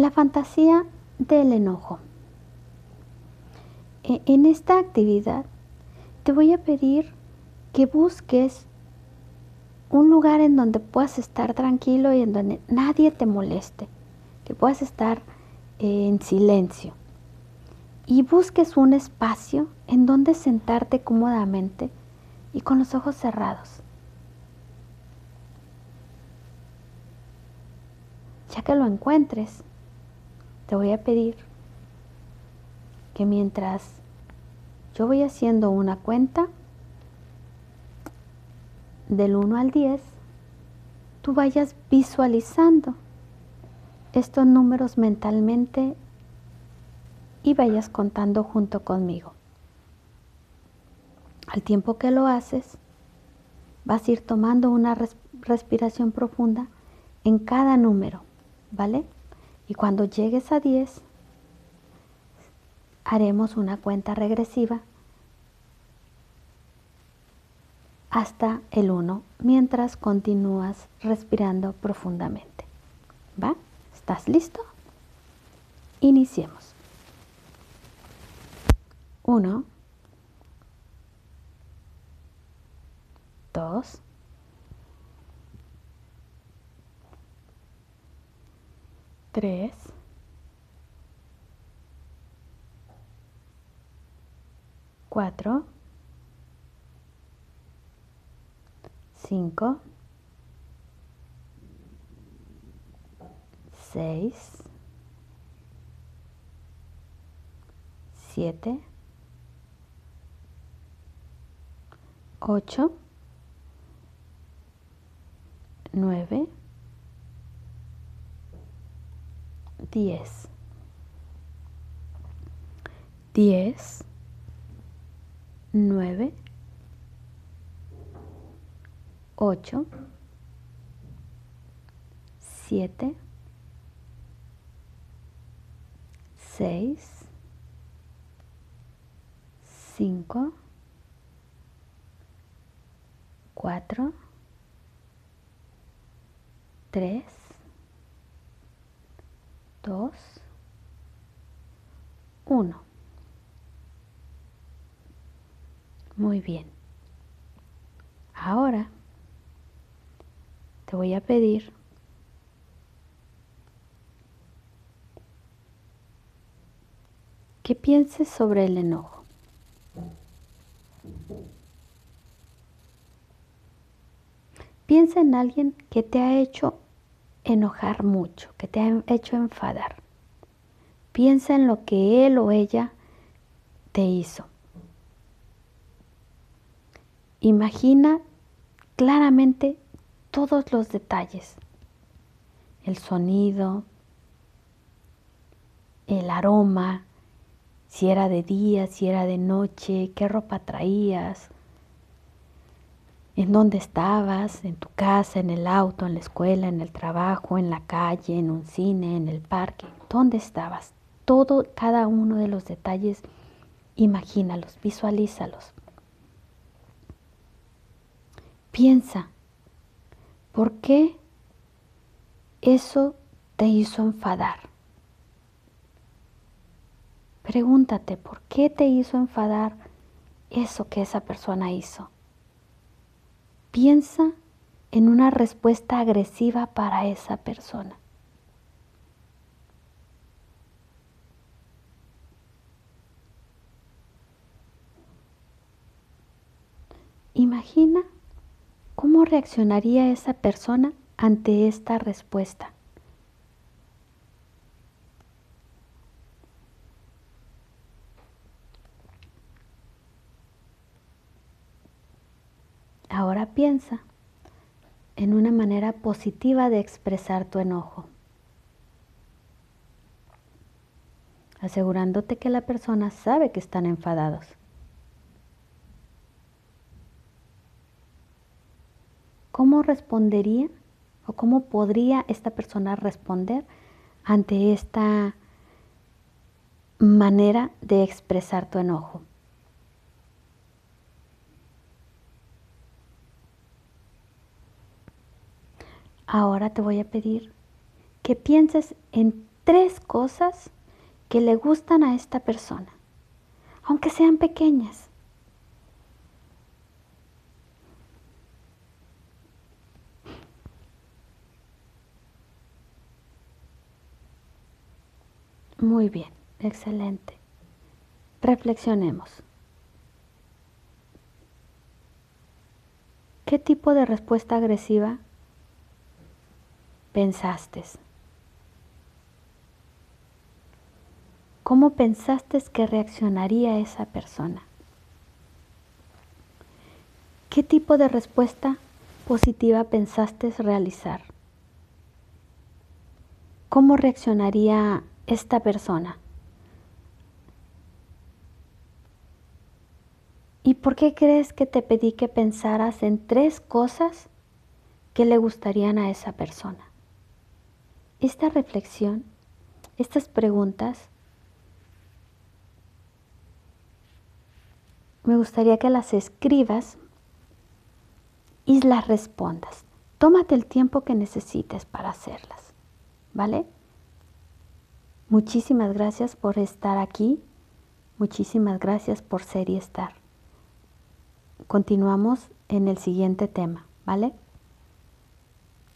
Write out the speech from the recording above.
la fantasía del enojo. E, en esta actividad te voy a pedir que busques un lugar en donde puedas estar tranquilo y en donde nadie te moleste, que puedas estar en silencio y busques un espacio en donde sentarte cómodamente y con los ojos cerrados. Ya que lo encuentres, te voy a pedir que mientras yo voy haciendo una cuenta del 1 al 10, tú vayas visualizando estos números mentalmente y vayas contando junto conmigo. Al tiempo que lo haces, vas a ir tomando una respiración profunda en cada número, ¿vale? Y cuando llegues a 10, haremos una cuenta regresiva hasta el 1 mientras continúas respirando profundamente. ¿Va? ¿Estás listo? Iniciemos. 1, 2, 3, 4, 5, 6, 7, 8, 9, 10, 10, 9, 8, 7, 6, 5, 4, 3, 2, 1. Muy bien. Ahora te voy a pedir que pienses sobre el enojo. Piensa en alguien que te ha hecho enojar mucho, que te ha hecho enfadar. Piensa en lo que él o ella te hizo. Imagina claramente todos los detalles, el sonido, el aroma, si era de día, si era de noche, qué ropa traías, en dónde estabas, en tu casa, en el auto, en la escuela, en el trabajo, en la calle, en un cine, en el parque, dónde estabas. Todo, cada uno de los detalles, imagínalos, visualízalos. Piensa, ¿por qué eso te hizo enfadar? Pregúntate, ¿por qué te hizo enfadar eso que esa persona hizo? Piensa en una respuesta agresiva para esa persona. Imagina cómo reaccionaría esa persona ante esta respuesta. Ahora piensa en una manera positiva de expresar tu enojo, asegurándote que la persona sabe que están enfadados. ¿Cómo respondería o cómo podría esta persona responder ante esta manera de expresar tu enojo? Ahora te voy a pedir que pienses en tres cosas que le gustan a esta persona, aunque sean pequeñas. Muy bien, excelente. Reflexionemos. ¿Qué tipo de respuesta agresiva pensaste? ¿Cómo pensaste que reaccionaría esa persona? ¿Qué tipo de respuesta positiva pensaste realizar? ¿Cómo reaccionaría esta persona? ¿Y por qué crees que te pedí que pensaras en tres cosas que le gustarían a esa persona? Esta reflexión, estas preguntas, me gustaría que las escribas y las respondas. Tómate el tiempo que necesites para hacerlas, ¿vale? Muchísimas gracias por estar aquí. Muchísimas gracias por ser y estar. Continuamos en el siguiente tema, ¿vale?